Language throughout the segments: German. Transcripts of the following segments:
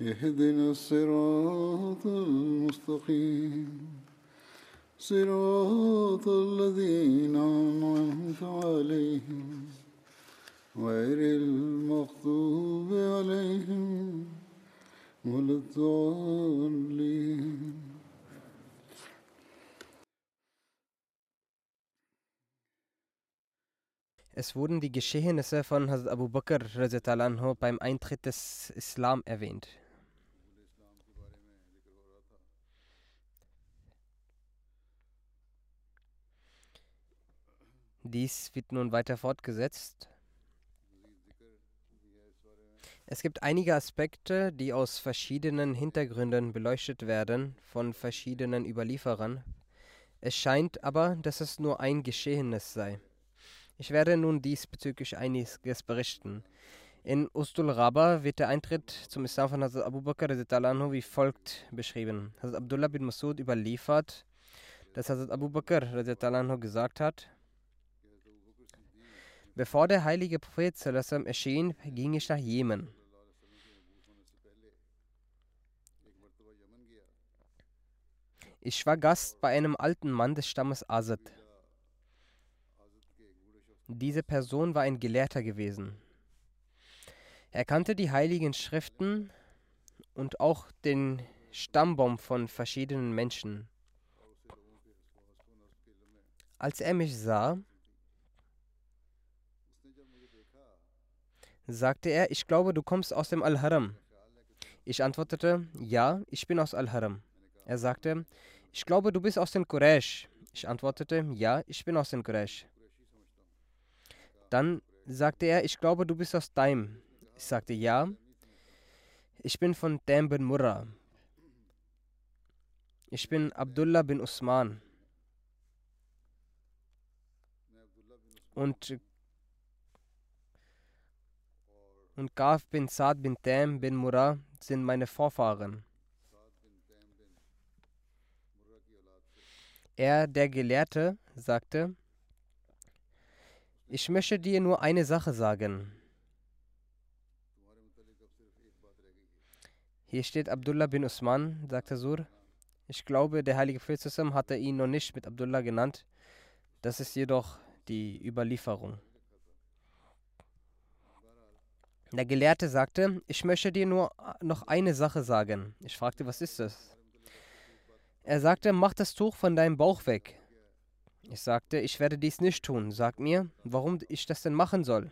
اهدنا الصراط المستقيم صراط الذين أنعمت عليهم غير المغضوب عليهم ولا الضالين Es wurden die Geschehnisse von Hazrat Abu Bakr radiallahu anhu beim Eintritt des Islam erwähnt. Dies wird nun weiter fortgesetzt. Es gibt einige Aspekte, die aus verschiedenen Hintergründen beleuchtet werden von verschiedenen Überlieferern. Es scheint aber, dass es nur ein Geschehenes sei. Ich werde nun diesbezüglich einiges berichten. In Ustul Rabah wird der Eintritt zum Islam von Hazrat Abu Bakr anhu wie folgt beschrieben. Hazrat Abdullah bin Masud überliefert, dass Hazrat Abu Bakr anhu gesagt hat, Bevor der heilige Prophet sallam, erschien, ging ich nach Jemen. Ich war Gast bei einem alten Mann des Stammes Asad. Diese Person war ein Gelehrter gewesen. Er kannte die heiligen Schriften und auch den Stammbaum von verschiedenen Menschen. Als er mich sah, sagte er, ich glaube, du kommst aus dem Al-Haram. Ich antwortete, ja, ich bin aus Al-Haram. Er sagte, ich glaube, du bist aus den Quraysh. Ich antwortete, ja, ich bin aus den Quraysh. Dann sagte er, ich glaube, du bist aus Daim. Ich sagte, ja, ich bin von Daim bin Murrah. Ich bin Abdullah bin Usman. Und und Kaf bin Saad bin Tam bin Murrah sind meine Vorfahren. Er, der Gelehrte, sagte, ich möchte dir nur eine Sache sagen. Hier steht Abdullah bin Usman, sagte Sur. Ich glaube, der heilige Prophet hatte ihn noch nicht mit Abdullah genannt. Das ist jedoch die Überlieferung. Der Gelehrte sagte, ich möchte dir nur noch eine Sache sagen. Ich fragte, was ist das? Er sagte, mach das Tuch von deinem Bauch weg. Ich sagte, ich werde dies nicht tun. Sag mir, warum ich das denn machen soll.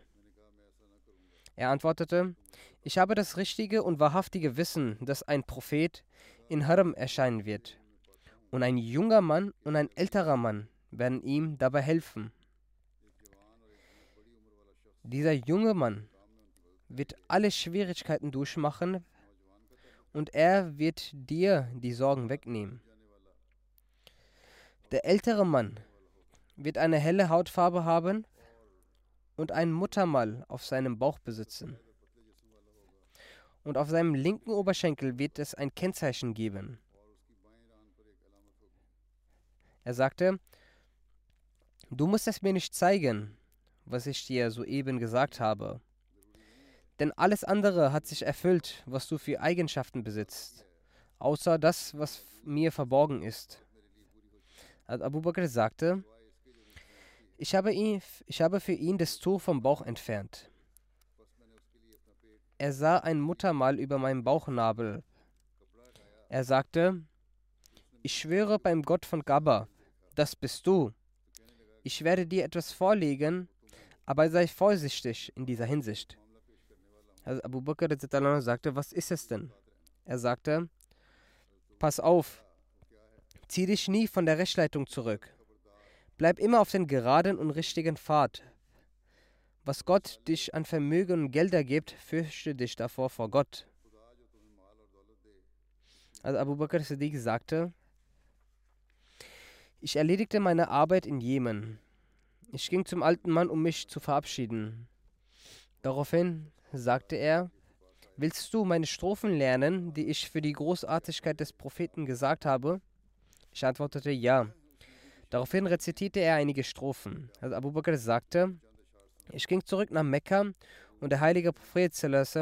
Er antwortete, ich habe das richtige und wahrhaftige Wissen, dass ein Prophet in Haram erscheinen wird. Und ein junger Mann und ein älterer Mann werden ihm dabei helfen. Dieser junge Mann wird alle Schwierigkeiten durchmachen und er wird dir die Sorgen wegnehmen. Der ältere Mann wird eine helle Hautfarbe haben und ein Muttermal auf seinem Bauch besitzen. Und auf seinem linken Oberschenkel wird es ein Kennzeichen geben. Er sagte, du musst es mir nicht zeigen, was ich dir soeben gesagt habe. Denn alles andere hat sich erfüllt, was du für Eigenschaften besitzt, außer das, was mir verborgen ist. Abu Bakr sagte, ich habe, ihn, ich habe für ihn das Tuch vom Bauch entfernt. Er sah ein Muttermal über meinem Bauchnabel Er sagte, ich schwöre beim Gott von Gabba, das bist du. Ich werde dir etwas vorlegen, aber sei vorsichtig in dieser Hinsicht. Also Abu Bakr sagte, was ist es denn? Er sagte, pass auf, zieh dich nie von der Rechtsleitung zurück. Bleib immer auf den geraden und richtigen Pfad. Was Gott dich an Vermögen und Gelder gibt, fürchte dich davor vor Gott. Also Abu Bakr Siddiq sagte, ich erledigte meine Arbeit in Jemen. Ich ging zum alten Mann, um mich zu verabschieden. Daraufhin sagte er, Willst du meine Strophen lernen, die ich für die Großartigkeit des Propheten gesagt habe? Ich antwortete ja. Daraufhin rezitierte er einige Strophen. Also Abu Bakr sagte, ich ging zurück nach Mekka und der heilige Prophet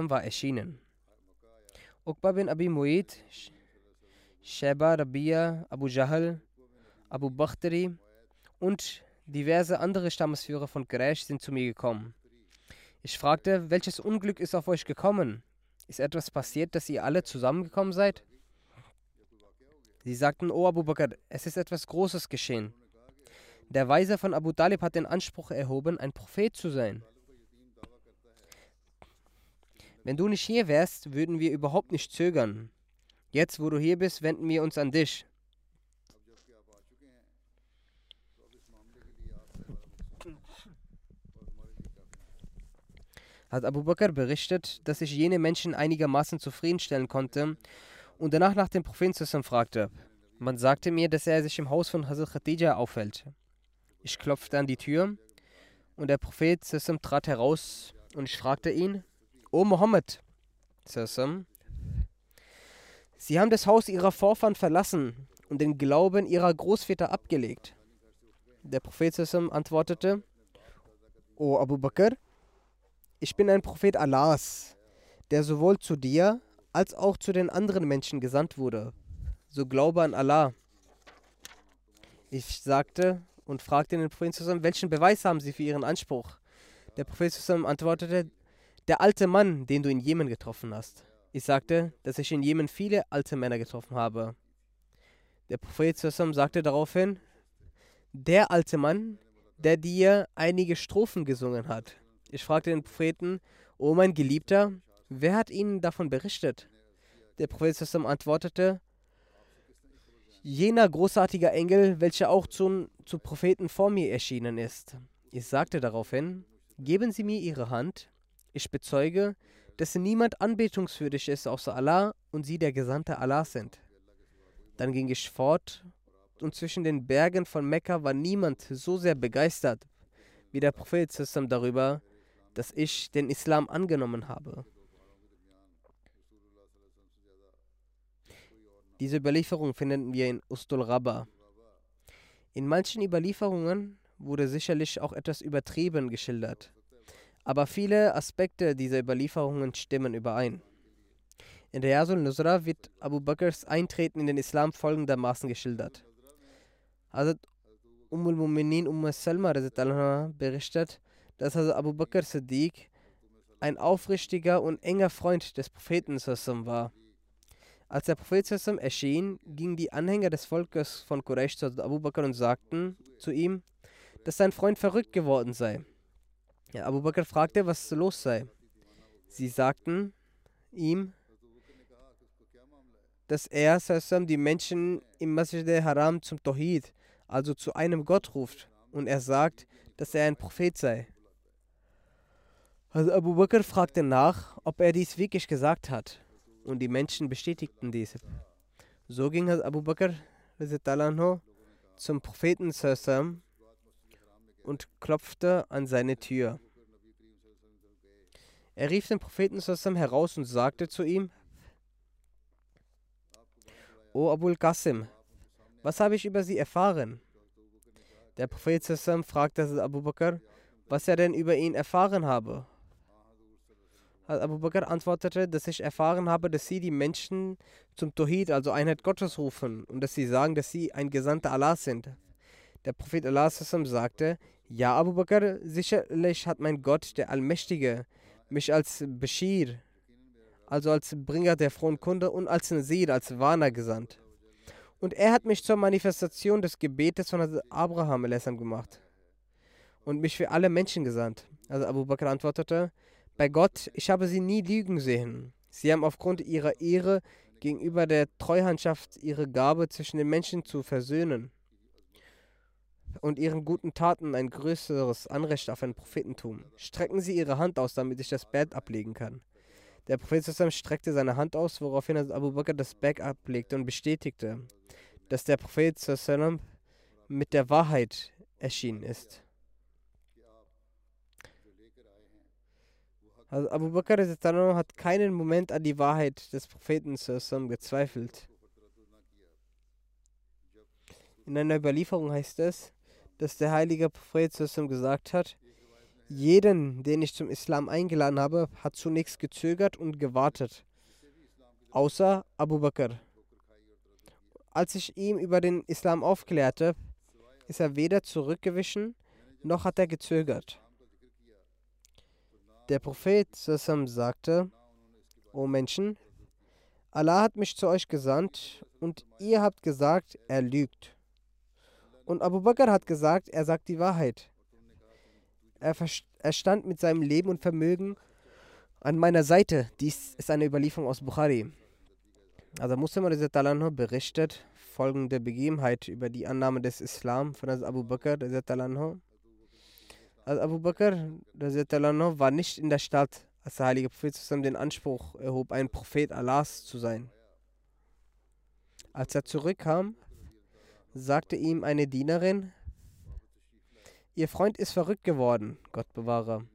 war erschienen. Uqba bin Abi Mu'id, Sheba Rabia, Abu Jahl, Abu Bakhtari und diverse andere Stammesführer von Quraysh sind zu mir gekommen. Ich fragte, welches Unglück ist auf euch gekommen? Ist etwas passiert, dass ihr alle zusammengekommen seid? Sie sagten, O Abu Bakr, es ist etwas Großes geschehen. Der Weise von Abu Talib hat den Anspruch erhoben, ein Prophet zu sein. Wenn du nicht hier wärst, würden wir überhaupt nicht zögern. Jetzt, wo du hier bist, wenden wir uns an dich. Hat Abu Bakr berichtet, dass sich jene Menschen einigermaßen zufriedenstellen konnte und danach nach dem Propheten fragte. Man sagte mir, dass er sich im Haus von Hazrat Khadija aufhält. Ich klopfte an die Tür und der Prophet trat heraus und ich fragte ihn, O Mohammed, Sie haben das Haus ihrer Vorfahren verlassen und den Glauben ihrer Großväter abgelegt. Der Prophet antwortete, O Abu Bakr, ich bin ein Prophet Allahs, der sowohl zu dir als auch zu den anderen Menschen gesandt wurde. So glaube an Allah. Ich sagte und fragte den Propheten, welchen Beweis haben sie für ihren Anspruch? Der Prophet antwortete, der alte Mann, den du in Jemen getroffen hast. Ich sagte, dass ich in Jemen viele alte Männer getroffen habe. Der Prophet sagte daraufhin, der alte Mann, der dir einige Strophen gesungen hat. Ich fragte den Propheten, O mein Geliebter, wer hat Ihnen davon berichtet? Der Prophet antwortete, jener großartige Engel, welcher auch zum, zu Propheten vor mir erschienen ist. Ich sagte daraufhin, geben Sie mir Ihre Hand, ich bezeuge, dass niemand anbetungswürdig ist außer Allah und Sie der Gesandte Allah sind. Dann ging ich fort und zwischen den Bergen von Mekka war niemand so sehr begeistert wie der Prophet darüber, dass ich den Islam angenommen habe. Diese Überlieferung finden wir in Ustul Rabba. In manchen Überlieferungen wurde sicherlich auch etwas übertrieben geschildert, aber viele Aspekte dieser Überlieferungen stimmen überein. In der Yasul Nusra wird Abu Bakrs Eintreten in den Islam folgendermaßen geschildert. Hazrat Umm al-Mu'minin Umm Salma berichtet, dass also Abu Bakr Siddiq ein aufrichtiger und enger Freund des Propheten war. Als der Prophet erschien, gingen die Anhänger des Volkes von Quraysh zu Abu Bakr und sagten zu ihm, dass sein Freund verrückt geworden sei. Ja, Abu Bakr fragte, was los sei. Sie sagten ihm, dass er die Menschen im Masjid al-Haram zum Tawhid, also zu einem Gott ruft, und er sagt, dass er ein Prophet sei. Also Abu Bakr fragte nach, ob er dies wirklich gesagt hat. Und die Menschen bestätigten dies. So ging Abu Bakr zum Propheten und klopfte an seine Tür. Er rief den Propheten heraus und sagte zu ihm, O Abul Qasim, was habe ich über Sie erfahren? Der Prophet fragte Abu Bakr, was er denn über ihn erfahren habe. Abu Bakr antwortete, dass ich erfahren habe, dass sie die Menschen zum Tohid, also Einheit Gottes, rufen und dass sie sagen, dass sie ein Gesandter Allah sind. Der Prophet Allah sagte, ja Abu Bakr, sicherlich hat mein Gott, der Allmächtige, mich als Bashir, also als Bringer der frohen Kunde und als Nasir, als Warner gesandt. Und er hat mich zur Manifestation des Gebetes von Abraham gemacht und mich für alle Menschen gesandt. Also Abu Bakr antwortete, bei Gott, ich habe sie nie lügen sehen. Sie haben aufgrund ihrer Ehre gegenüber der Treuhandschaft ihre Gabe zwischen den Menschen zu versöhnen und ihren guten Taten ein größeres Anrecht auf ein Prophetentum. Strecken Sie Ihre Hand aus, damit ich das Bett ablegen kann. Der Prophet streckte seine Hand aus, woraufhin Abu Bakr das Bett ablegte und bestätigte, dass der Prophet mit der Wahrheit erschienen ist. Also Abu Bakr hat keinen Moment an die Wahrheit des Propheten gezweifelt. In einer Überlieferung heißt es, dass der heilige Prophet gesagt hat, jeden, den ich zum Islam eingeladen habe, hat zunächst gezögert und gewartet, außer Abu Bakr. Als ich ihm über den Islam aufklärte, ist er weder zurückgewichen, noch hat er gezögert. Der Prophet Sassam sagte, O Menschen, Allah hat mich zu euch gesandt und ihr habt gesagt, er lügt. Und Abu Bakr hat gesagt, er sagt die Wahrheit. Er, er stand mit seinem Leben und Vermögen an meiner Seite. Dies ist eine Überlieferung aus Bukhari. Also Muslim berichtet folgende Begebenheit über die Annahme des Islam von Abu Bakr. Also Abu Bakr war nicht in der Stadt, als der heilige Prophet zusammen den Anspruch erhob, ein Prophet Allahs zu sein. Als er zurückkam, sagte ihm eine Dienerin, Ihr Freund ist verrückt geworden, Gott bewahre.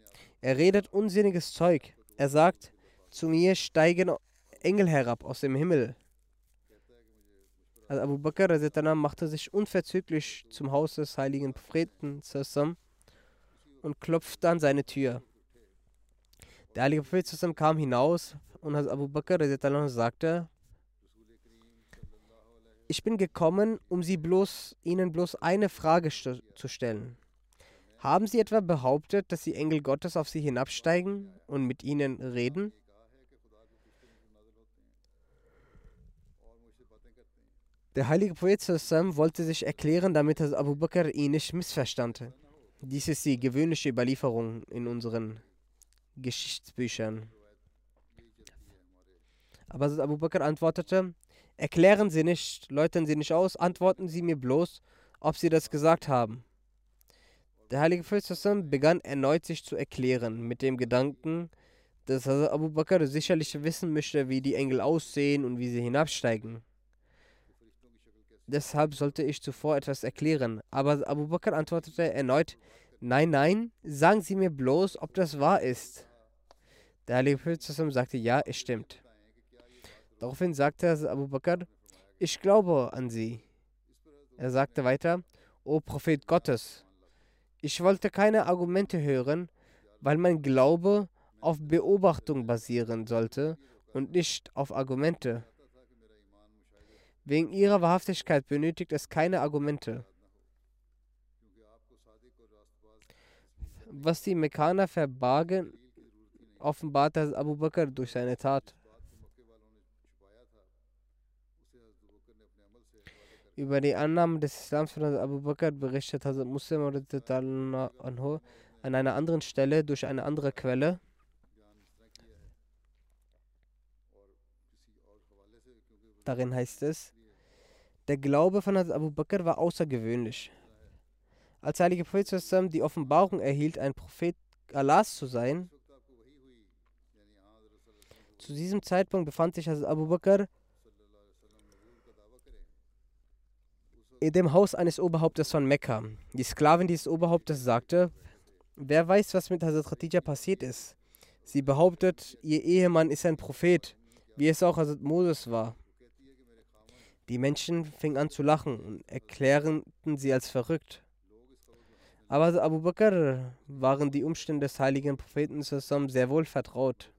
Er redet unsinniges Zeug. Er sagt, zu mir steigen Engel herab aus dem Himmel. Also Abu Bakr machte sich unverzüglich zum Haus des heiligen Propheten zusammen und klopfte an seine Tür. Der heilige Prophet kam hinaus und Abu Bakr sagte, ich bin gekommen, um sie bloß, Ihnen bloß eine Frage zu stellen. Haben Sie etwa behauptet, dass die Engel Gottes auf Sie hinabsteigen und mit Ihnen reden? Der heilige Prophet wollte sich erklären, damit Abu Bakr ihn nicht missverstand. Dies ist die gewöhnliche Überlieferung in unseren Geschichtsbüchern. Aber Abu Bakr antwortete, erklären Sie nicht, läutern Sie nicht aus, antworten Sie mir bloß, ob Sie das gesagt haben. Der heilige Prophet begann erneut sich zu erklären, mit dem Gedanken, dass Abu Bakr sicherlich wissen möchte, wie die Engel aussehen und wie sie hinabsteigen. Deshalb sollte ich zuvor etwas erklären. Aber Abu Bakr antwortete erneut, nein, nein, sagen Sie mir bloß, ob das wahr ist. Der Heilige Prophet sagte, ja, es stimmt. Daraufhin sagte Abu Bakr, ich glaube an Sie. Er sagte weiter, O Prophet Gottes, ich wollte keine Argumente hören, weil mein Glaube auf Beobachtung basieren sollte und nicht auf Argumente. Wegen ihrer Wahrhaftigkeit benötigt es keine Argumente. Was die Mekkaner verbargen, offenbart Abu Bakr durch seine Tat. Über die Annahme des Islams von Abu Bakr berichtet Hazrat Muslim an einer anderen Stelle durch eine andere Quelle. Darin heißt es, der Glaube von Abu Bakr war außergewöhnlich. Als heilige Prophet die Offenbarung erhielt, ein Prophet Allahs zu sein, zu diesem Zeitpunkt befand sich Abu Bakr in dem Haus eines Oberhauptes von Mekka. Die Sklavin dieses Oberhauptes sagte, wer weiß, was mit Hazrat Khadija passiert ist. Sie behauptet, ihr Ehemann ist ein Prophet, wie es auch Hazrat Moses war. Die Menschen fingen an zu lachen und erklärten sie als verrückt. Aber Abu Bakr waren die Umstände des heiligen Propheten sehr wohl vertraut.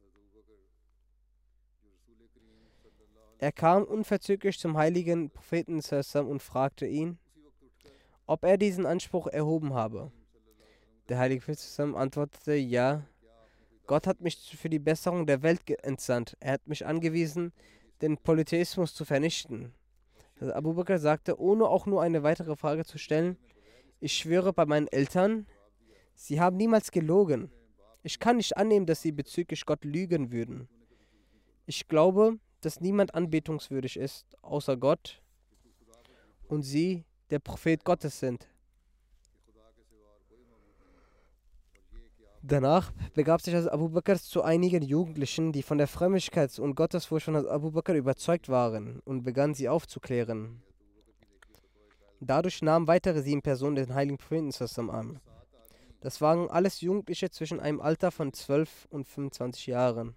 Er kam unverzüglich zum heiligen Propheten und fragte ihn, ob er diesen Anspruch erhoben habe. Der heilige Prophet antwortete, ja, Gott hat mich für die Besserung der Welt entsandt. Er hat mich angewiesen, den Polytheismus zu vernichten. Abu Bakr sagte, ohne auch nur eine weitere Frage zu stellen, ich schwöre bei meinen Eltern, sie haben niemals gelogen. Ich kann nicht annehmen, dass sie bezüglich Gott lügen würden. Ich glaube, dass niemand anbetungswürdig ist, außer Gott und sie der Prophet Gottes sind. Danach begab sich Abu Bakr zu einigen Jugendlichen, die von der Frömmigkeit und Gottesfurcht von Abu Bakr überzeugt waren und begann sie aufzuklären. Dadurch nahmen weitere sieben Personen den heiligen Propheten an. Das waren alles Jugendliche zwischen einem Alter von 12 und 25 Jahren.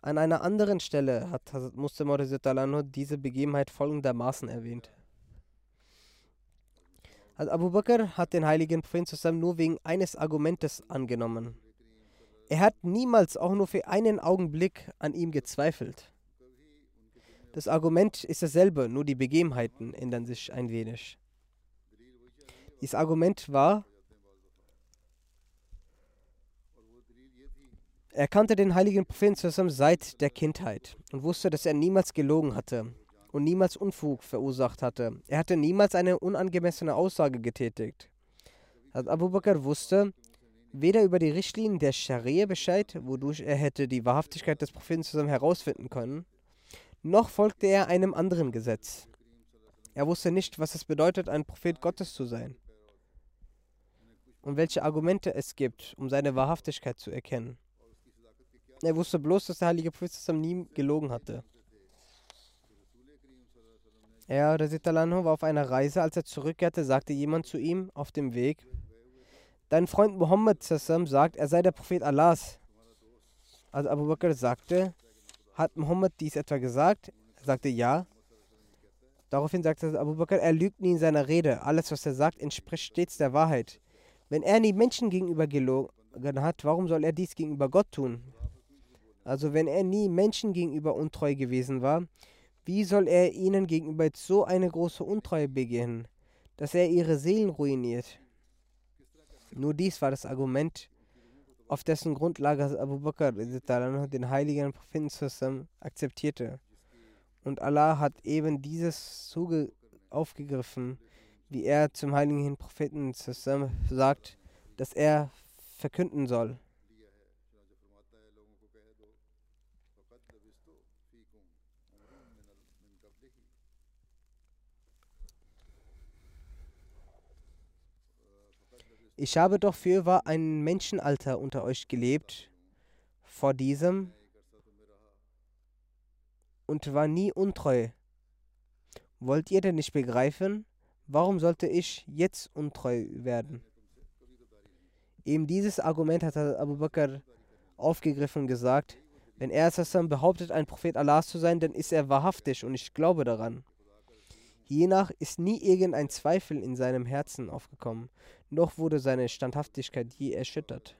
An einer anderen Stelle hat Hazrat Muslim diese Begebenheit folgendermaßen erwähnt. Also Abu Bakr hat den heiligen zusammen nur wegen eines Argumentes angenommen. Er hat niemals auch nur für einen Augenblick an ihm gezweifelt. Das Argument ist dasselbe, nur die Begebenheiten ändern sich ein wenig. Dieses Argument war, er kannte den heiligen Propheten zusammen seit der Kindheit und wusste, dass er niemals gelogen hatte und niemals Unfug verursacht hatte. Er hatte niemals eine unangemessene Aussage getätigt. Also Abu Bakr wusste weder über die Richtlinien der Scharia Bescheid, wodurch er hätte die Wahrhaftigkeit des Propheten zusammen herausfinden können, noch folgte er einem anderen Gesetz. Er wusste nicht, was es bedeutet, ein Prophet Gottes zu sein und welche Argumente es gibt, um seine Wahrhaftigkeit zu erkennen. Er wusste bloß, dass der heilige Prophet zusammen nie gelogen hatte. Er, Resitalano, war auf einer Reise. Als er zurückkehrte, sagte jemand zu ihm auf dem Weg: Dein Freund Muhammad sagt, er sei der Prophet Allahs. Also Abu Bakr sagte: Hat Muhammad dies etwa gesagt? Er sagte ja. Daraufhin sagte Abu Bakr: Er lügt nie in seiner Rede. Alles, was er sagt, entspricht stets der Wahrheit. Wenn er nie Menschen gegenüber gelogen hat, warum soll er dies gegenüber Gott tun? Also, wenn er nie Menschen gegenüber untreu gewesen war, wie soll er ihnen gegenüber so eine große Untreue begehen, dass er ihre Seelen ruiniert? Nur dies war das Argument, auf dessen Grundlage Abu Bakr den heiligen Propheten akzeptierte. Und Allah hat eben dieses Zuge aufgegriffen, wie er zum heiligen Propheten sagt, dass er verkünden soll. Ich habe doch fürwahr ein Menschenalter unter euch gelebt, vor diesem, und war nie untreu. Wollt ihr denn nicht begreifen, warum sollte ich jetzt untreu werden? Eben dieses Argument hat Abu Bakr aufgegriffen und gesagt, wenn er behauptet, ein Prophet Allahs zu sein, dann ist er wahrhaftig und ich glaube daran. Hiernach ist nie irgendein Zweifel in seinem Herzen aufgekommen, noch wurde seine Standhaftigkeit je erschüttert.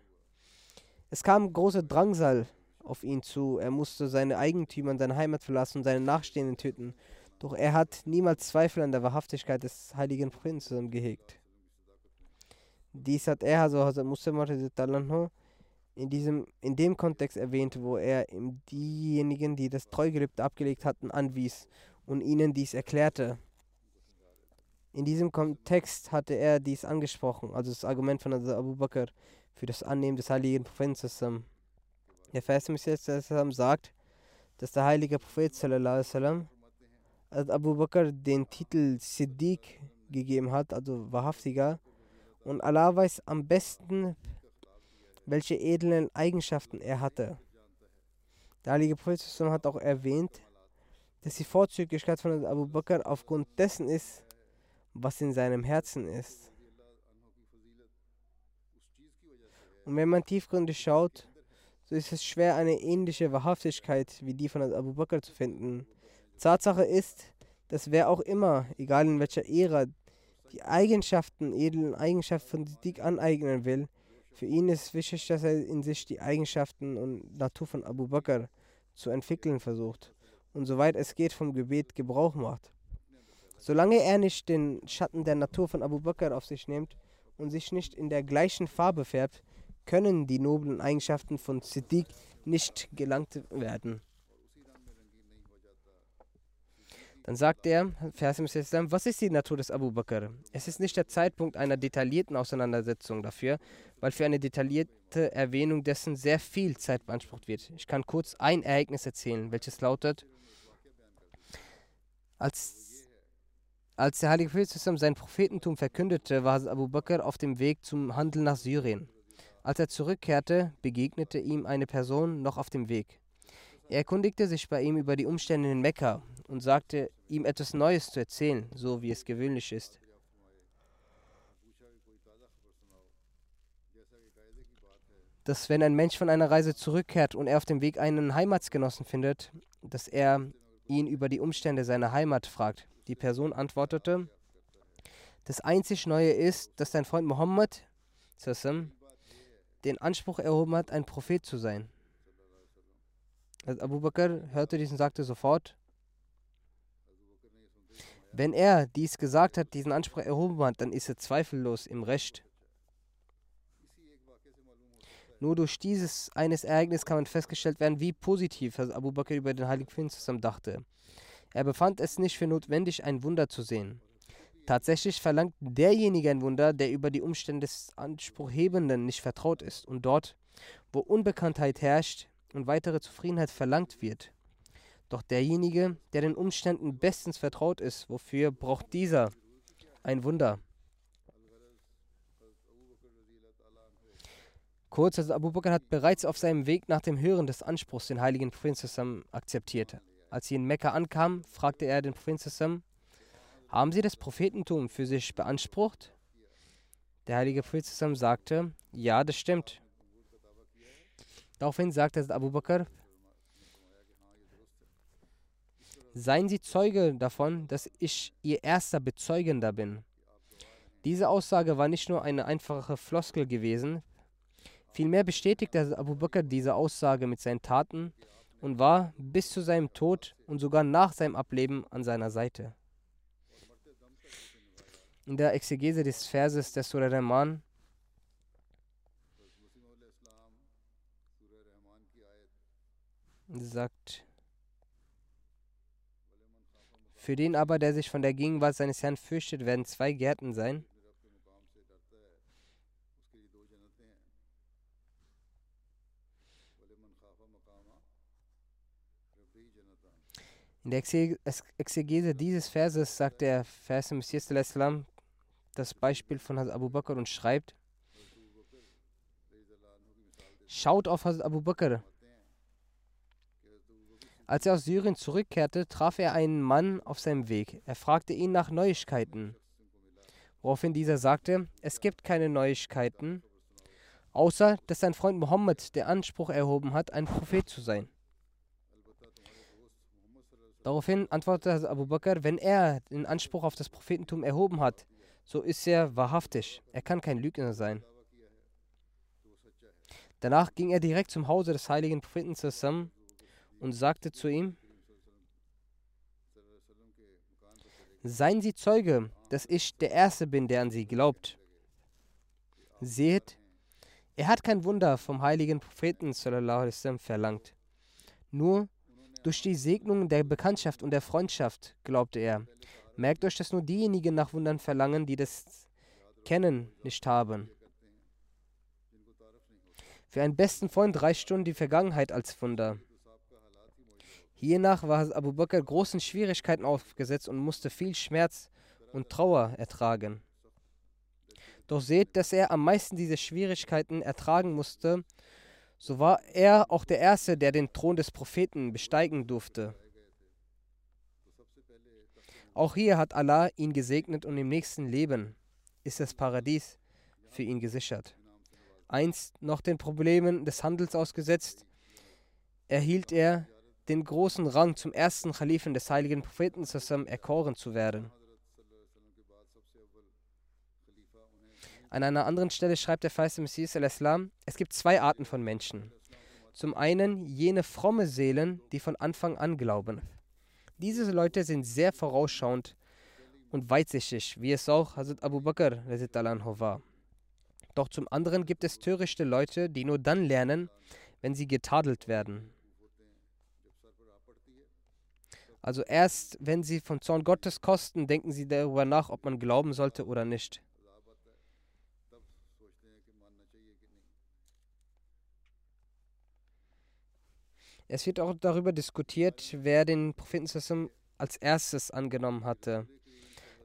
Es kam große Drangsal auf ihn zu, er musste seine Eigentümer und seine Heimat verlassen und seine Nachstehenden töten, doch er hat niemals Zweifel an der Wahrhaftigkeit des heiligen Propheten gehegt. Dies hat er, also Hazrat Muslim in, diesem, in dem Kontext erwähnt, wo er diejenigen, die das Treugelübde abgelegt hatten, anwies und ihnen dies erklärte. In diesem Kontext hatte er dies angesprochen, also das Argument von Abu Bakr für das Annehmen des heiligen Propheten. Der Vers sagt, dass der heilige Prophet sallam, Abu Bakr den Titel Siddiq gegeben hat, also wahrhaftiger, und Allah weiß am besten, welche edlen Eigenschaften er hatte. Der heilige Prophet hat auch erwähnt, dass die Vorzüglichkeit von Abu Bakr aufgrund dessen ist, was in seinem Herzen ist. Und wenn man tiefgründig schaut, so ist es schwer, eine ähnliche Wahrhaftigkeit wie die von Abu Bakr zu finden. Tatsache ist, dass wer auch immer, egal in welcher Ära, die Eigenschaften, edlen Eigenschaften von Siddiq aneignen will, für ihn ist wichtig, dass er in sich die Eigenschaften und Natur von Abu Bakr zu entwickeln versucht und soweit es geht vom Gebet Gebrauch macht. Solange er nicht den Schatten der Natur von Abu Bakr auf sich nimmt und sich nicht in der gleichen Farbe färbt, können die noblen Eigenschaften von Siddiq nicht gelangt werden. Dann sagt er, Vers was ist die Natur des Abu Bakr? Es ist nicht der Zeitpunkt einer detaillierten Auseinandersetzung dafür, weil für eine detaillierte Erwähnung dessen sehr viel Zeit beansprucht wird. Ich kann kurz ein Ereignis erzählen, welches lautet, als, als der Heilige Prophet sein Prophetentum verkündete, war Abu Bakr auf dem Weg zum Handel nach Syrien. Als er zurückkehrte, begegnete ihm eine Person noch auf dem Weg. Er erkundigte sich bei ihm über die Umstände in Mekka und sagte, ihm etwas Neues zu erzählen, so wie es gewöhnlich ist. Dass wenn ein Mensch von einer Reise zurückkehrt und er auf dem Weg einen Heimatsgenossen findet, dass er ihn über die Umstände seiner Heimat fragt. Die Person antwortete, das einzig Neue ist, dass dein Freund Mohammed den Anspruch erhoben hat, ein Prophet zu sein. Abu Bakr hörte dies und sagte sofort, wenn er dies gesagt hat, diesen Anspruch erhoben hat, dann ist er zweifellos im Recht. Nur durch dieses eines Ereignis kann man festgestellt werden, wie positiv Abu Bakr über den Heiligen Propheten dachte. Er befand es nicht für notwendig, ein Wunder zu sehen. Tatsächlich verlangt derjenige ein Wunder, der über die Umstände des Anspruchhebenden nicht vertraut ist und dort, wo Unbekanntheit herrscht und weitere Zufriedenheit verlangt wird, doch derjenige, der den Umständen bestens vertraut ist, wofür braucht dieser ein Wunder? Kurz, also Abu Bakr hat bereits auf seinem Weg nach dem Hören des Anspruchs den heiligen Propheten akzeptiert. Als sie in Mekka ankam, fragte er den Propheten, haben Sie das Prophetentum für sich beansprucht? Der heilige Prophet sagte, ja, das stimmt. Daraufhin sagte Abu Bakr, Seien Sie Zeuge davon, dass ich Ihr erster Bezeugender bin. Diese Aussage war nicht nur eine einfache Floskel gewesen, vielmehr bestätigte Abu Bakr diese Aussage mit seinen Taten und war bis zu seinem Tod und sogar nach seinem Ableben an seiner Seite. In der Exegese des Verses der Surah Rahman sagt, für den aber, der sich von der Gegenwart seines Herrn fürchtet, werden zwei Gärten sein. In der Exegese dieses Verses sagt der Vers im Messias das Beispiel von Hazrat Abu Bakr und schreibt: Schaut auf Hazrat Abu Bakr, als er aus Syrien zurückkehrte, traf er einen Mann auf seinem Weg. Er fragte ihn nach Neuigkeiten. Woraufhin dieser sagte, es gibt keine Neuigkeiten, außer dass sein Freund Mohammed der Anspruch erhoben hat, ein Prophet zu sein. Daraufhin antwortete Abu Bakr, wenn er den Anspruch auf das Prophetentum erhoben hat, so ist er wahrhaftig. Er kann kein Lügner sein. Danach ging er direkt zum Hause des heiligen Propheten zusammen und sagte zu ihm, Seien Sie Zeuge, dass ich der Erste bin, der an Sie glaubt. Seht, er hat kein Wunder vom heiligen Propheten verlangt. Nur durch die Segnung der Bekanntschaft und der Freundschaft glaubte er. Merkt euch, dass nur diejenigen nach Wundern verlangen, die das Kennen nicht haben. Für einen besten Freund reicht schon die Vergangenheit als Wunder. Hiernach war Abu Bakr großen Schwierigkeiten aufgesetzt und musste viel Schmerz und Trauer ertragen. Doch seht, dass er am meisten diese Schwierigkeiten ertragen musste, so war er auch der Erste, der den Thron des Propheten besteigen durfte. Auch hier hat Allah ihn gesegnet und im nächsten Leben ist das Paradies für ihn gesichert. Einst noch den Problemen des Handels ausgesetzt, erhielt er den großen Rang zum ersten Khalifen des heiligen Propheten erkoren zu werden. An einer anderen Stelle schreibt der Feiste Messias al-Islam, es gibt zwei Arten von Menschen. Zum einen jene fromme Seelen, die von Anfang an glauben. Diese Leute sind sehr vorausschauend und weitsichtig, wie es auch Hazrat Abu Bakr war. Doch zum anderen gibt es törichte Leute, die nur dann lernen, wenn sie getadelt werden. Also erst wenn sie vom Zorn Gottes kosten, denken sie darüber nach, ob man glauben sollte oder nicht. Es wird auch darüber diskutiert, wer den Propheten als erstes angenommen hatte.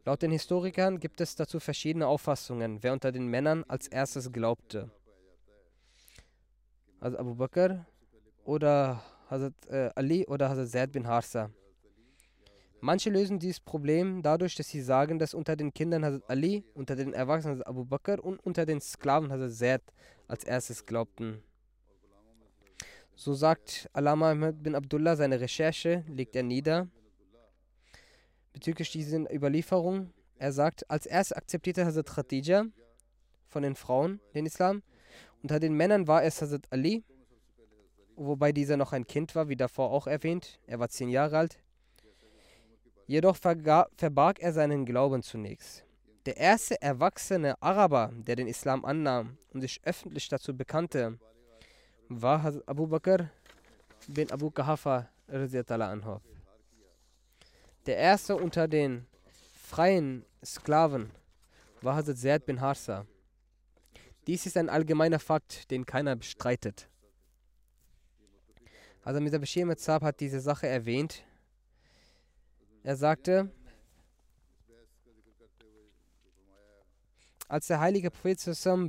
Laut den Historikern gibt es dazu verschiedene Auffassungen, wer unter den Männern als erstes glaubte. Also Abu Bakr oder Hazrat äh, Ali oder Hazrat Zaid bin Harsa. Manche lösen dieses Problem dadurch, dass sie sagen, dass unter den Kindern Hazrat Ali, unter den Erwachsenen Hazrat Abu Bakr und unter den Sklaven Hazrat Zaid als erstes glaubten. So sagt Alama Ahmed bin Abdullah seine Recherche, legt er nieder bezüglich dieser Überlieferung. Er sagt, als erstes akzeptierte Hazrat Khadija von den Frauen den Islam. Unter den Männern war es Hazrat Ali, wobei dieser noch ein Kind war, wie davor auch erwähnt. Er war zehn Jahre alt. Jedoch verbarg er seinen Glauben zunächst. Der erste erwachsene Araber, der den Islam annahm und sich öffentlich dazu bekannte, war Abu Bakr bin Abu Kahafa anhu. Der erste unter den freien Sklaven war Hazrat Zaid bin Harsa. Dies ist ein allgemeiner Fakt, den keiner bestreitet. Also Mr. Bashir Metzab hat diese Sache erwähnt. Er sagte, als der heilige Prophet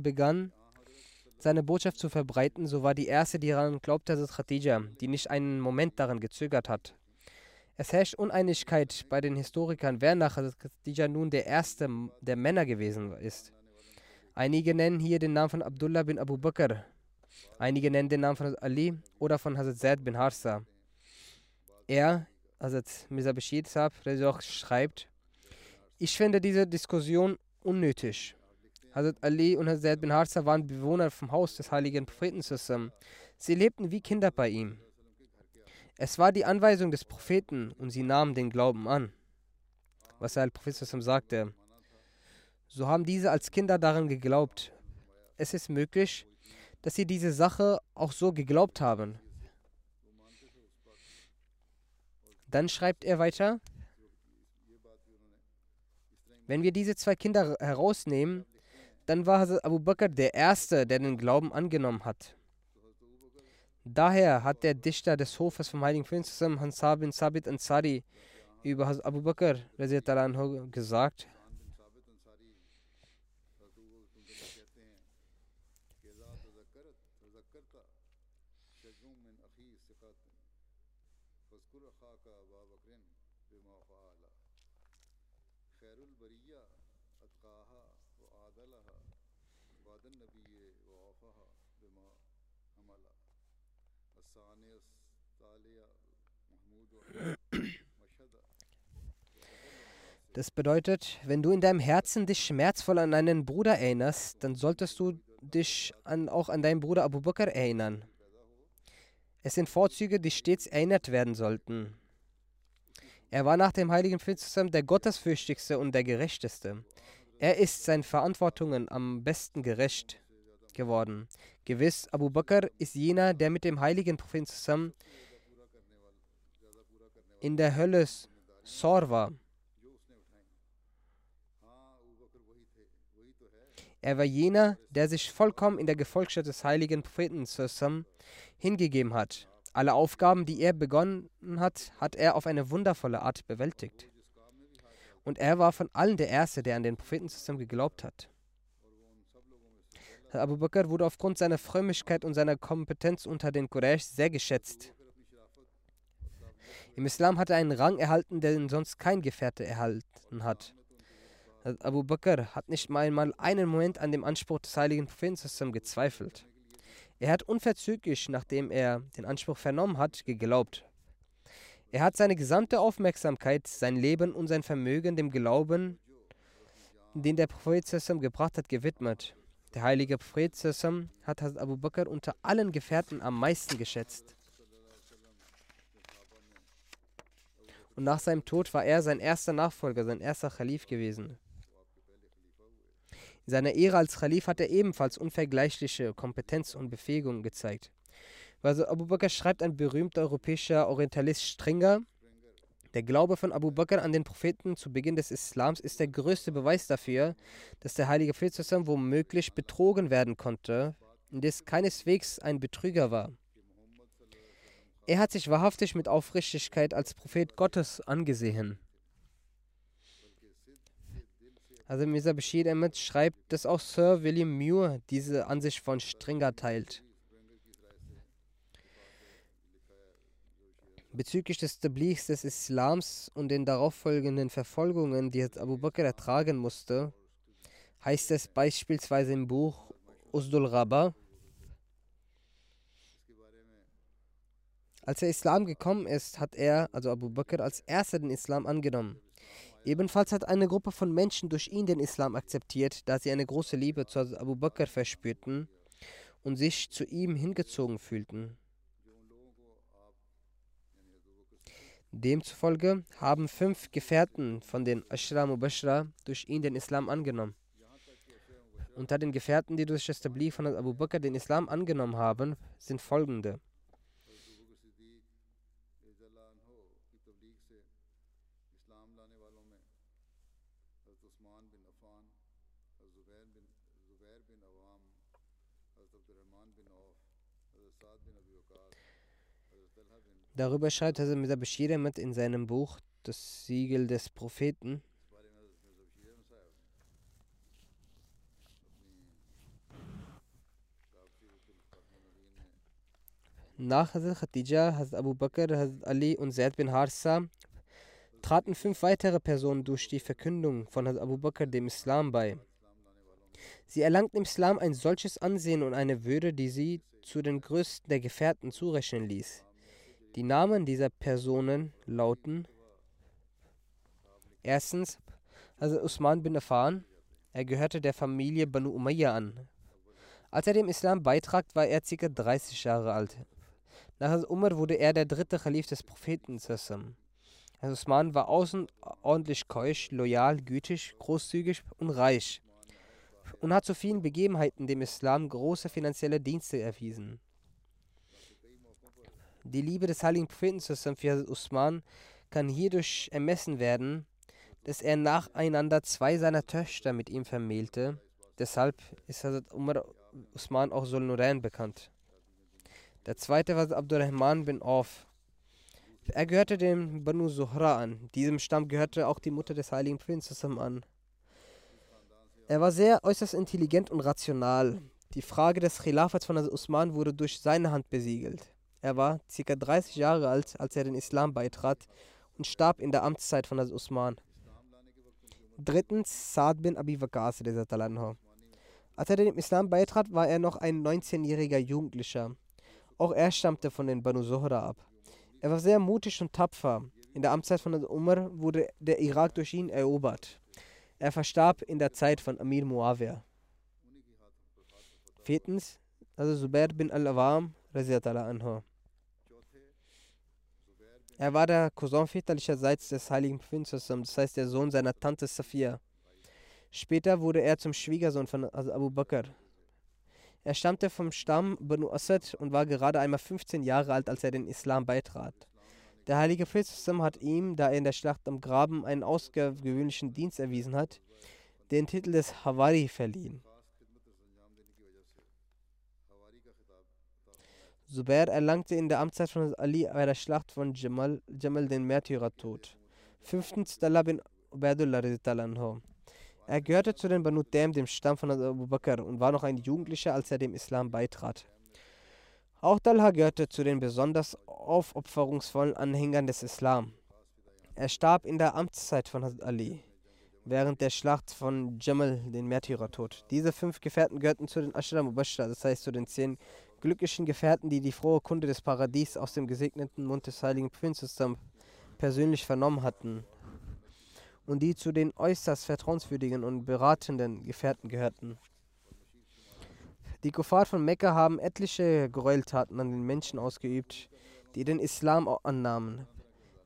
begann, seine Botschaft zu verbreiten, so war die erste, die daran glaubte, Hazrat Khadija, die nicht einen Moment daran gezögert hat. Es herrscht Uneinigkeit bei den Historikern, wer nach Hazrat Khadija nun der erste der Männer gewesen ist. Einige nennen hier den Namen von Abdullah bin Abu Bakr, einige nennen den Namen von Ali oder von Hazrat Zaid bin Harsa. Er, Hazrat Mirza Bashir Saab, schreibt, ich finde diese Diskussion unnötig. Hazrat Ali und Hazrat bin Harza waren Bewohner vom Haus des heiligen Propheten zusammen. Sie lebten wie Kinder bei ihm. Es war die Anweisung des Propheten und sie nahmen den Glauben an. Was der Prophet sagte. So haben diese als Kinder daran geglaubt. Es ist möglich, dass sie diese Sache auch so geglaubt haben. Dann schreibt er weiter, wenn wir diese zwei Kinder herausnehmen, dann war Hazrat Abu Bakr der Erste, der den Glauben angenommen hat. Daher hat der Dichter des Hofes vom Heiligen Prinzen Hansab bin Sabit Ansari über Hazrat Abu Bakr gesagt, Das bedeutet, wenn du in deinem Herzen dich schmerzvoll an einen Bruder erinnerst, dann solltest du dich an, auch an deinen Bruder Abu Bakr erinnern. Es sind Vorzüge, die stets erinnert werden sollten. Er war nach dem heiligen Prophet der gottesfürchtigste und der gerechteste. Er ist seinen Verantwortungen am besten gerecht geworden. Gewiss, Abu Bakr ist jener, der mit dem heiligen Propheten in der Hölle Sor war. Er war jener, der sich vollkommen in der Gefolgschaft des heiligen Propheten hingegeben hat. Alle Aufgaben, die er begonnen hat, hat er auf eine wundervolle Art bewältigt. Und er war von allen der Erste, der an den Propheten geglaubt hat. Abu Bakr wurde aufgrund seiner Frömmigkeit und seiner Kompetenz unter den Quraysh sehr geschätzt. Im Islam hat er einen Rang erhalten, den sonst kein Gefährte erhalten hat. Abu Bakr hat nicht einmal einen Moment an dem Anspruch des heiligen Propheten gezweifelt. Er hat unverzüglich, nachdem er den Anspruch vernommen hat, geglaubt. Er hat seine gesamte Aufmerksamkeit, sein Leben und sein Vermögen dem Glauben, den der Prophet gebracht hat, gewidmet. Der heilige Prophet hat Abu Bakr unter allen Gefährten am meisten geschätzt. Und nach seinem Tod war er sein erster Nachfolger, sein erster Khalif gewesen. In seiner Ehre als Khalif hat er ebenfalls unvergleichliche Kompetenz und Befähigung gezeigt. Also Abu Bakr schreibt ein berühmter europäischer Orientalist Stringer, der Glaube von Abu Bakr an den Propheten zu Beginn des Islams ist der größte Beweis dafür, dass der heilige Prophet womöglich betrogen werden konnte, indes keineswegs ein Betrüger war. Er hat sich wahrhaftig mit Aufrichtigkeit als Prophet Gottes angesehen. Also Mirza Bashir Ahmed schreibt, dass auch Sir William Muir diese Ansicht von Stringer teilt. Bezüglich des Tablighs des Islams und den darauffolgenden Verfolgungen, die Abu Bakr ertragen musste, heißt es beispielsweise im Buch Usdul Rabba, Als der Islam gekommen ist, hat er, also Abu Bakr, als erster den Islam angenommen. Ebenfalls hat eine Gruppe von Menschen durch ihn den Islam akzeptiert, da sie eine große Liebe zu Abu Bakr verspürten und sich zu ihm hingezogen fühlten. Demzufolge haben fünf Gefährten von den Ashra Mubashra durch ihn den Islam angenommen. Unter den Gefährten, die durch das Tabli von Abu Bakr den Islam angenommen haben, sind folgende. Darüber schreibt Hazrat Ahmed in seinem Buch Das Siegel des Propheten. Nach Hazrat Khadija, Hazrat Abu Bakr, Hazrat Ali und Zaid bin Harsa traten fünf weitere Personen durch die Verkündung von Hazrat Abu Bakr dem Islam bei. Sie erlangten im Islam ein solches Ansehen und eine Würde, die sie zu den größten der Gefährten zurechnen ließ. Die Namen dieser Personen lauten erstens also Usman bin Affan. Er gehörte der Familie Banu Umayya an. Als er dem Islam beitrat, war er ca. 30 Jahre alt. Nach Umar wurde er der dritte Khalif des Propheten. Also Usman war außerordentlich keusch, loyal, gütig, großzügig und reich und hat zu vielen Begebenheiten dem Islam große finanzielle Dienste erwiesen. Die Liebe des heiligen Propheten für Usman kann hierdurch ermessen werden, dass er nacheinander zwei seiner Töchter mit ihm vermählte. Deshalb ist Hazrat Umar Usman auch Sul Nurain bekannt. Der zweite war Abdurrahman bin Auf. Er gehörte dem Banu Zuhra an. Diesem Stamm gehörte auch die Mutter des heiligen Propheten an. Er war sehr äußerst intelligent und rational. Die Frage des Khilafats von Usman wurde durch seine Hand besiegelt. Er war ca. 30 Jahre alt, als er den Islam beitrat und starb in der Amtszeit von Usman. Drittens Saad bin Abi Waqas. Als er dem Islam beitrat, war er noch ein 19-jähriger Jugendlicher. Auch er stammte von den Banu Zuhra ab. Er war sehr mutig und tapfer. In der Amtszeit von Umar wurde der Irak durch ihn erobert. Er verstarb in der Zeit von Amir Muawiyah. Viertens, also Zubair bin al-Awam, anhu. Er war der Cousin väterlicherseits des heiligen Propheten, das heißt der Sohn seiner Tante Safia. Später wurde er zum Schwiegersohn von Abu Bakr. Er stammte vom Stamm Banu Asad und war gerade einmal 15 Jahre alt, als er den Islam beitrat. Der heilige Prophet hat ihm, da er in der Schlacht am Graben einen außergewöhnlichen Dienst erwiesen hat, den Titel des Hawari verliehen. Zubair erlangte in der Amtszeit von Ali bei der Schlacht von Jamal, Jamal den Märtyrertod. Fünftens Talha bin Ubaidullah Er gehörte zu den Banu Dem, dem Stamm von Abu Bakr, und war noch ein Jugendlicher, als er dem Islam beitrat. Auch Talha gehörte zu den besonders aufopferungsvollen Anhängern des Islam. Er starb in der Amtszeit von Ali, während der Schlacht von Jamal, den Märtyrertod. Diese fünf Gefährten gehörten zu den Ashram Mubashra, das heißt zu den zehn glücklichen Gefährten, die die frohe Kunde des Paradies aus dem gesegneten Mund des heiligen Prinzessin persönlich vernommen hatten und die zu den äußerst vertrauenswürdigen und beratenden Gefährten gehörten. Die Kuffar von Mekka haben etliche Gräueltaten an den Menschen ausgeübt, die den Islam annahmen.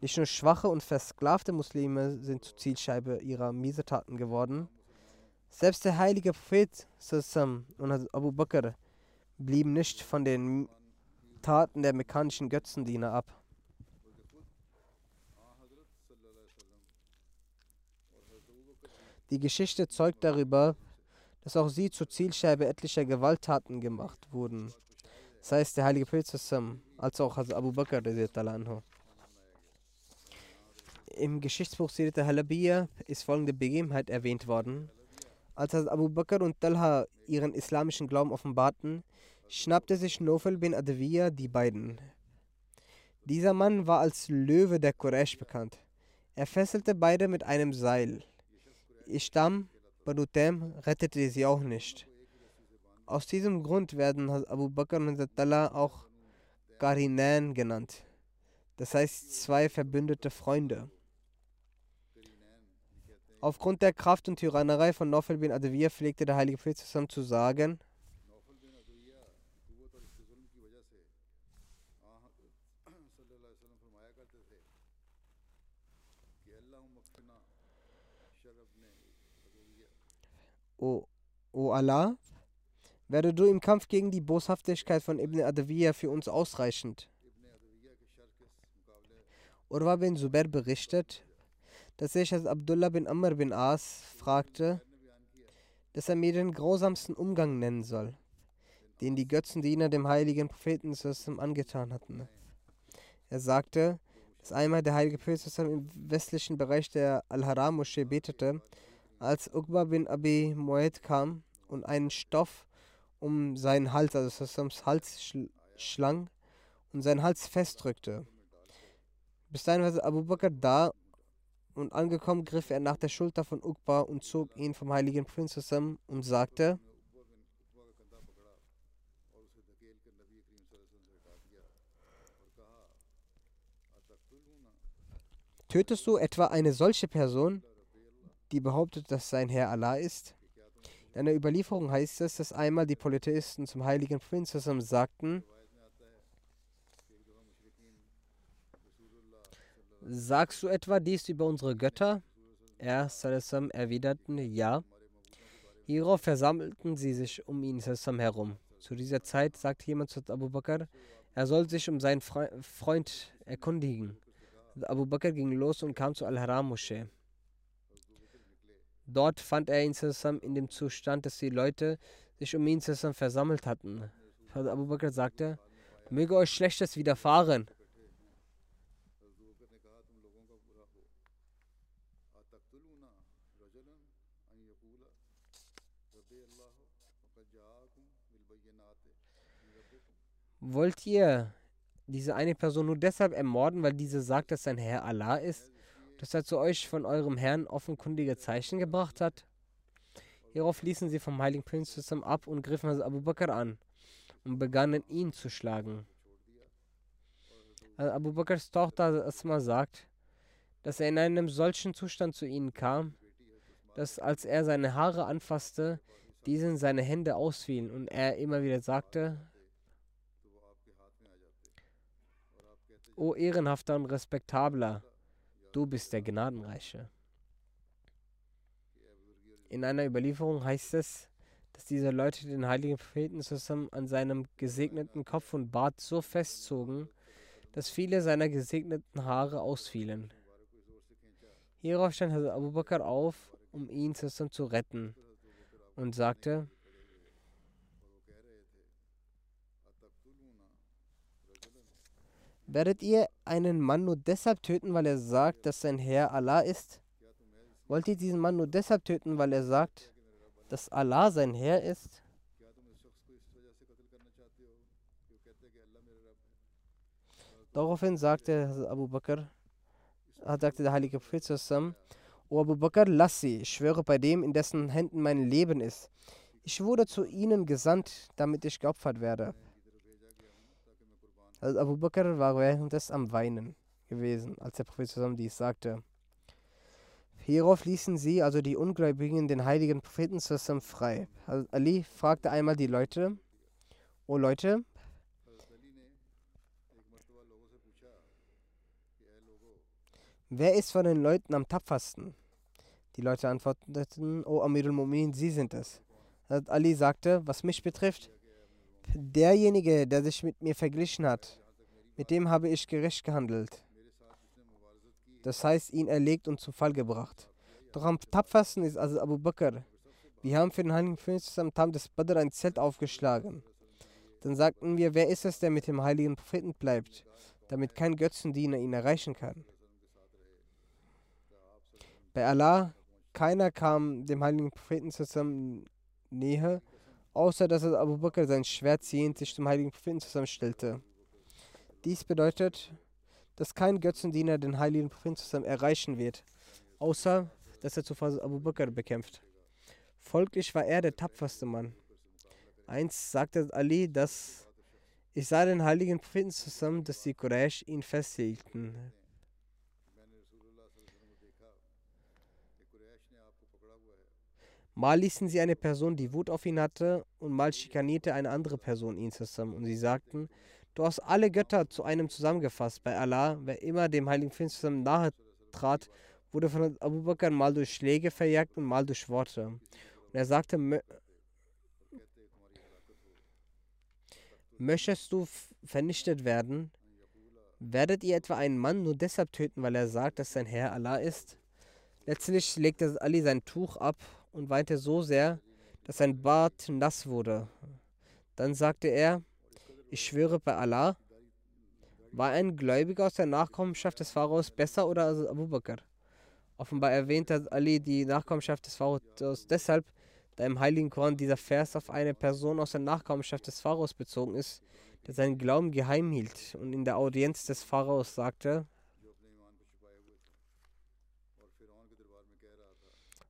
Nicht nur schwache und versklavte Muslime sind zur Zielscheibe ihrer Miesetaten geworden, Selbst der heilige Prophet und Abu Bakr blieben nicht von den Taten der mekkanischen Götzendiener ab. Die Geschichte zeugt darüber, dass auch sie zur Zielscheibe etlicher Gewalttaten gemacht wurden. Das heißt, der heilige Prophet Sassam, als auch Abu Bakr. Im Geschichtsbuch Sirat al-Halabiyya ist folgende Begebenheit erwähnt worden. Als Abu Bakr und Talha ihren islamischen Glauben offenbarten, schnappte sich Nofel bin Adawiyya die beiden. Dieser Mann war als Löwe der Quraysh bekannt. Er fesselte beide mit einem Seil. Ihr Stamm, Banu Tem, rettete sie auch nicht. Aus diesem Grund werden Abu Bakr und Talha auch Garinan genannt. Das heißt zwei verbündete Freunde. Aufgrund der Kraft und Tyrannerei von Nofel bin Adawiyah pflegte der heilige Prophet zusammen zu sagen, O, o Allah, werde du im Kampf gegen die Boshaftigkeit von Ibn Adawiyah für uns ausreichend. Urwa bin Zubair berichtet, dass ich als Abdullah bin Amr bin As fragte, dass er mir den grausamsten Umgang nennen soll, den die Götzendiener dem heiligen Propheten angetan hatten. Er sagte, dass einmal der heilige Prophet im westlichen Bereich der Al-Haram-Moschee betete, als Uqba bin Abi Mu'ayt kam und einen Stoff um seinen Hals, also Sassams Hals schlang und seinen Hals festdrückte. Bis dahin war Abu Bakr da und angekommen griff er nach der Schulter von Uqba und zog ihn vom heiligen Prinz zusammen und sagte, Tötest du etwa eine solche Person, die behauptet, dass sein Herr Allah ist? In einer Überlieferung heißt es, dass einmal die Polytheisten zum heiligen Prinz sagten, Sagst du etwa dies über unsere Götter? Er Salassam erwiderten ja. Hierauf versammelten sie sich um ihn Salassam herum. Zu dieser Zeit sagte jemand zu Abu Bakr, er soll sich um seinen Fre Freund erkundigen. Abu Bakr ging los und kam zur Al-Haram-Moschee. Dort fand er ihn Salassam in dem Zustand, dass die Leute sich um ihn Salassam versammelt hatten. Abu Bakr sagte, möge euch Schlechtes widerfahren. Wollt ihr diese eine Person nur deshalb ermorden, weil diese sagt, dass sein Herr Allah ist, dass er zu euch von eurem Herrn offenkundige Zeichen gebracht hat? Hierauf ließen sie vom heiligen Prinz zusammen ab und griffen also Abu Bakr an und begannen ihn zu schlagen. Also Abu Bakrs Tochter Asma sagt, dass er in einem solchen Zustand zu ihnen kam, dass als er seine Haare anfasste, diesen seine Hände ausfielen und er immer wieder sagte, O ehrenhafter und respektabler, du bist der Gnadenreiche. In einer Überlieferung heißt es, dass diese Leute den heiligen Propheten zusammen an seinem gesegneten Kopf und Bart so festzogen, dass viele seiner gesegneten Haare ausfielen. Hierauf stand Abu Bakr auf, um ihn zusammen zu retten und sagte, Werdet ihr einen Mann nur deshalb töten, weil er sagt, dass sein Herr Allah ist? Wollt ihr diesen Mann nur deshalb töten, weil er sagt, dass Allah sein Herr ist? Daraufhin sagte Abu Bakr, sagte der heilige Prophet zusammen, O Abu Bakr, lass sie, ich schwöre bei dem, in dessen Händen mein Leben ist. Ich wurde zu ihnen gesandt, damit ich geopfert werde. Also Abu Bakr war währenddessen am Weinen gewesen, als der Prophet zusammen dies sagte. Hierauf ließen sie, also die Ungläubigen, den heiligen Propheten zusammen frei. Also Ali fragte einmal die Leute, O Leute, wer ist von den Leuten am tapfersten? Die Leute antworteten, O Amirul Mu'min, Sie sind es. Hazrat Ali sagte, was mich betrifft, derjenige, der sich mit mir verglichen hat, mit dem habe ich gerecht gehandelt. Das heißt, ihn erlegt und zu Fall gebracht. Doch am tapfersten ist also Abu Bakr. Wir haben für den Heiligen Propheten am Tag des Badr ein Zelt aufgeschlagen. Dann sagten wir, wer ist es, der mit dem heiligen Propheten bleibt, damit kein Götzendiener ihn erreichen kann. Bei Allah, keiner kam dem heiligen Propheten zusammen näher, außer dass Abu Bakr sein Schwert ziehend sich zum heiligen Propheten zusammenstellte. Dies bedeutet, dass kein Götzendiener den heiligen Propheten zusammen erreichen wird, außer dass er zuvor Abu Bakr bekämpft. Folglich war er der tapferste Mann. Eins sagte Ali, dass ich sah den heiligen Propheten zusammen, dass die Quraysh ihn festhielten. Mal ließen sie eine Person, die Wut auf ihn hatte, und mal schikanierte eine andere Person ihn zusammen. Und sie sagten, du hast alle Götter zu einem zusammengefasst. Bei Allah, wer immer dem heiligen Propheten zusammen nahe trat, wurde von Abu Bakr mal durch Schläge verjagt und mal durch Worte. Und er sagte, Möchtest du vernichtet werden? Werdet ihr etwa einen Mann nur deshalb töten, weil er sagt, dass sein Herr Allah ist? Letztlich legte Ali sein Tuch ab und weinte so sehr, dass sein Bart nass wurde. Dann sagte er, ich schwöre bei Allah, war ein Gläubiger aus der Nachkommenschaft des Pharaos besser oder als Abu Bakr? Offenbar erwähnte Ali die Nachkommenschaft des Pharaos deshalb, da im Heiligen Koran dieser Vers auf eine Person aus der Nachkommenschaft des Pharaos bezogen ist, der seinen Glauben geheim hielt und in der Audienz des Pharaos sagte,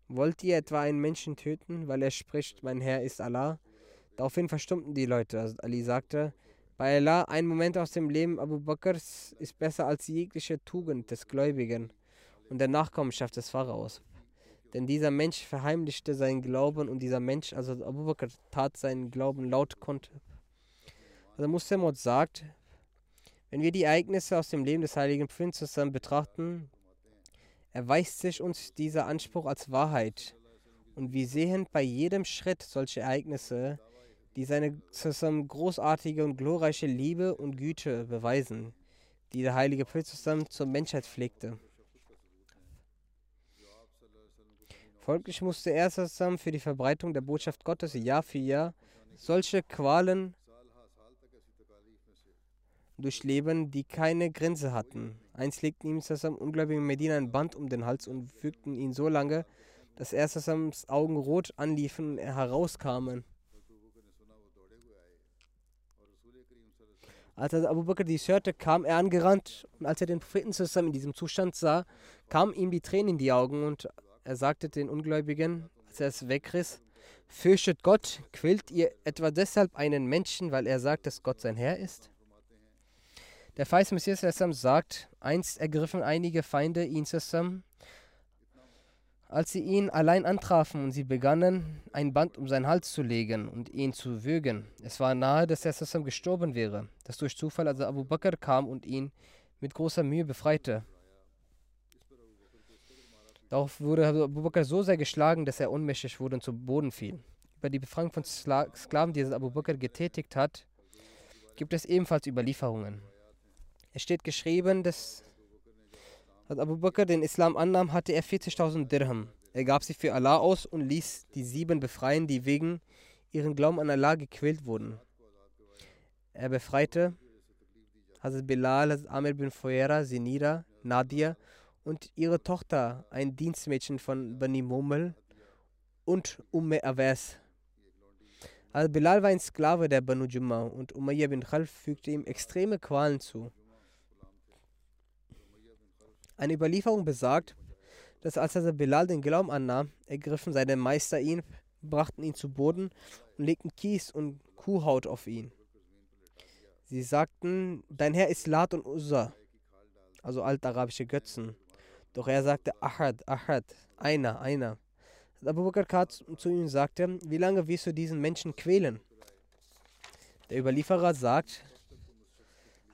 Wollt ihr etwa einen Menschen töten, weil er spricht, mein Herr ist Allah? Daraufhin verstummten die Leute. Also Ali sagte, bei Allah, ein Moment aus dem Leben Abu Bakrs ist besser als jegliche Tugend des Gläubigen und der Nachkommenschaft des Pharaos. Denn dieser Mensch verheimlichte seinen Glauben und dieser Mensch, also Abu Bakr, tat seinen Glauben laut kund. Also Muslimot sagt, wenn wir die Ereignisse aus dem Leben des heiligen Prinzessin betrachten, erweist sich uns dieser Anspruch als Wahrheit. Und wir sehen bei jedem Schritt solche Ereignisse, die seine zusammen großartige und glorreiche Liebe und Güte beweisen, die der heilige Prinzessin zur Menschheit pflegte. Folglich musste er zusammen für die Verbreitung der Botschaft Gottes Jahr für Jahr solche Qualen durchleben, die keine Grenze hatten. Eins legten ihm zusammen ungläubige Medina ein Band um den Hals und fügten ihn so lange, dass er zusammens Augen rot anliefen und er herauskamen. Als Abu Bakr dies hörte, kam er angerannt und als er den Propheten zusammen in diesem Zustand sah, kamen ihm die Tränen in die Augen und er sagte den Ungläubigen, als er es wegriss, Fürchtet Gott, quält ihr etwa deshalb einen Menschen, weil er sagt, dass Gott sein Herr ist? Der Feist Messias sagt, einst ergriffen einige Feinde ihn zusammen, als sie ihn allein antrafen und sie begannen, ein Band um seinen Hals zu legen und ihn zu würgen. Es war nahe, dass er zusammen gestorben wäre, dass durch Zufall also Abu Bakr kam und ihn mit großer Mühe befreite. Darauf wurde Abu Bakr so sehr geschlagen, dass er ohnmächtig wurde und zu Boden fiel. Über die Befreiung von Sklaven, die Abu Bakr getätigt hat, gibt es ebenfalls Überlieferungen. Es steht geschrieben, dass Abu Bakr den Islam annahm, hatte er 40.000 Dirham. Er gab sie für Allah aus und ließ die sieben befreien, die wegen ihren Glauben an Allah gequält wurden. Er befreite Hazrat Bilal, Hazrat Amir bin Fuera, Sinira, Nadia und ihre Tochter, ein Dienstmädchen von Bani Mumel und Umme Awas. Al Bilal war ein Sklave der Banu Jumma und Umayyah bin Khalf fügte ihm extreme Qualen zu. Eine Überlieferung besagt, dass als er Bilal den Glauben annahm, ergriffen seine Meister ihn, brachten ihn zu Boden und legten Kies und Kuhhaut auf ihn. Sie sagten, dein Herr ist Lat und Uzza, also altarabische Götzen. Doch er sagte, Ahad, Ahad, einer, einer. Abu Bakr kam zu ihm sagte, wie lange wirst du diesen Menschen quälen? Der Überlieferer sagt,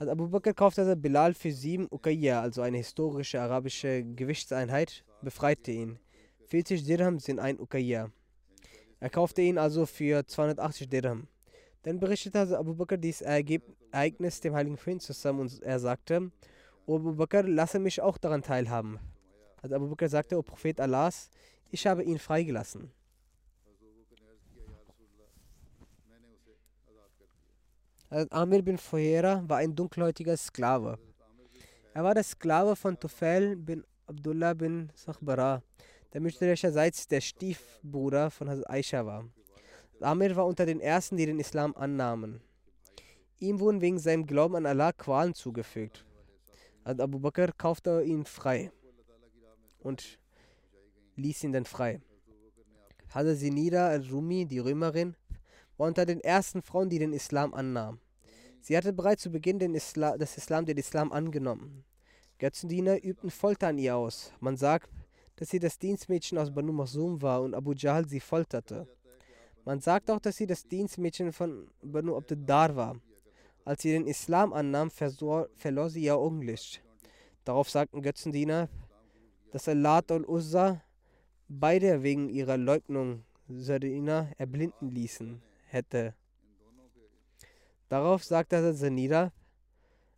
Abu Bakr kaufte Bilal für sieben Uqayya, also eine historische arabische Gewichtseinheit, befreite ihn. 40 Dirham sind ein Uqayya. Er kaufte ihn also für 280 Dirham. Dann berichtete also Abu Bakr dieses Ereignis dem heiligen Propheten zusammen und er sagte, O Abu Bakr, lasse mich auch daran teilhaben. Also Abu Bakr sagte, O Prophet Allahs, ich habe ihn freigelassen. Amir bin Fuhera war ein dunkelhäutiger Sklave. Er war der Sklave von Tufail bin Abdullah bin Sakhbara, der mütterlicherseits der Stiefbruder von Hazrat Aisha war. Amir war unter den ersten, die den Islam annahmen. Ihm wurden wegen seinem Glauben an Allah Qualen zugefügt. Also Abu Bakr kaufte ihn frei und ließ ihn dann frei. Hazrat Sinida al-Rumi, die Römerin, war unter den ersten Frauen, die den Islam annahmen. Sie hatte bereits zu Beginn den Isla des Islam den Islam angenommen. Götzendiener übten Folter an ihr aus. Man sagt, dass sie das Dienstmädchen aus Banu Mahsum war und Abu Jahl sie folterte. Man sagt auch, dass sie das Dienstmädchen von Banu Abduddar war. Als sie den Islam annahm, verlor sie ihr Augenlicht. Darauf sagten Götzendiener, dass Allah und Uzza beide wegen ihrer Leugnung Sardina erblinden ließen hätte. Darauf sagte Hazrat Zanira,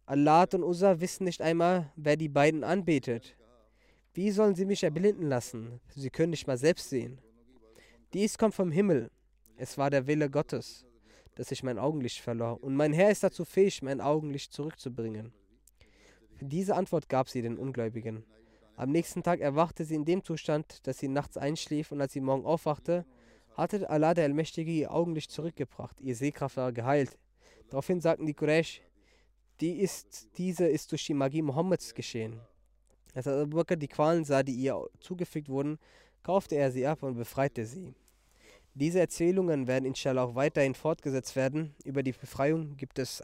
Allah und Uzza wissen nicht einmal, wer die beiden anbetet. Wie sollen sie mich erblinden lassen? Sie können nicht mal selbst sehen. Dies kommt vom Himmel. Es war der Wille Gottes, dass ich mein Augenlicht verlor. Und mein Herr ist dazu fähig, mein Augenlicht zurückzubringen. Diese Antwort gab sie den Ungläubigen. Am nächsten Tag erwachte sie in dem Zustand, dass sie nachts einschlief und als sie morgen aufwachte, hatte Allah der Allmächtige ihr Augenlicht zurückgebracht. Ihr Sehkraft war geheilt. Daraufhin sagten die Quraysh, die ist, diese ist durch die Magie Mohammeds geschehen. Als Abu Bakr die Qualen sah, die ihr zugefügt wurden, kaufte er sie ab und befreite sie. Diese Erzählungen werden inshallah auch weiterhin fortgesetzt werden. Über die Befreiung gibt es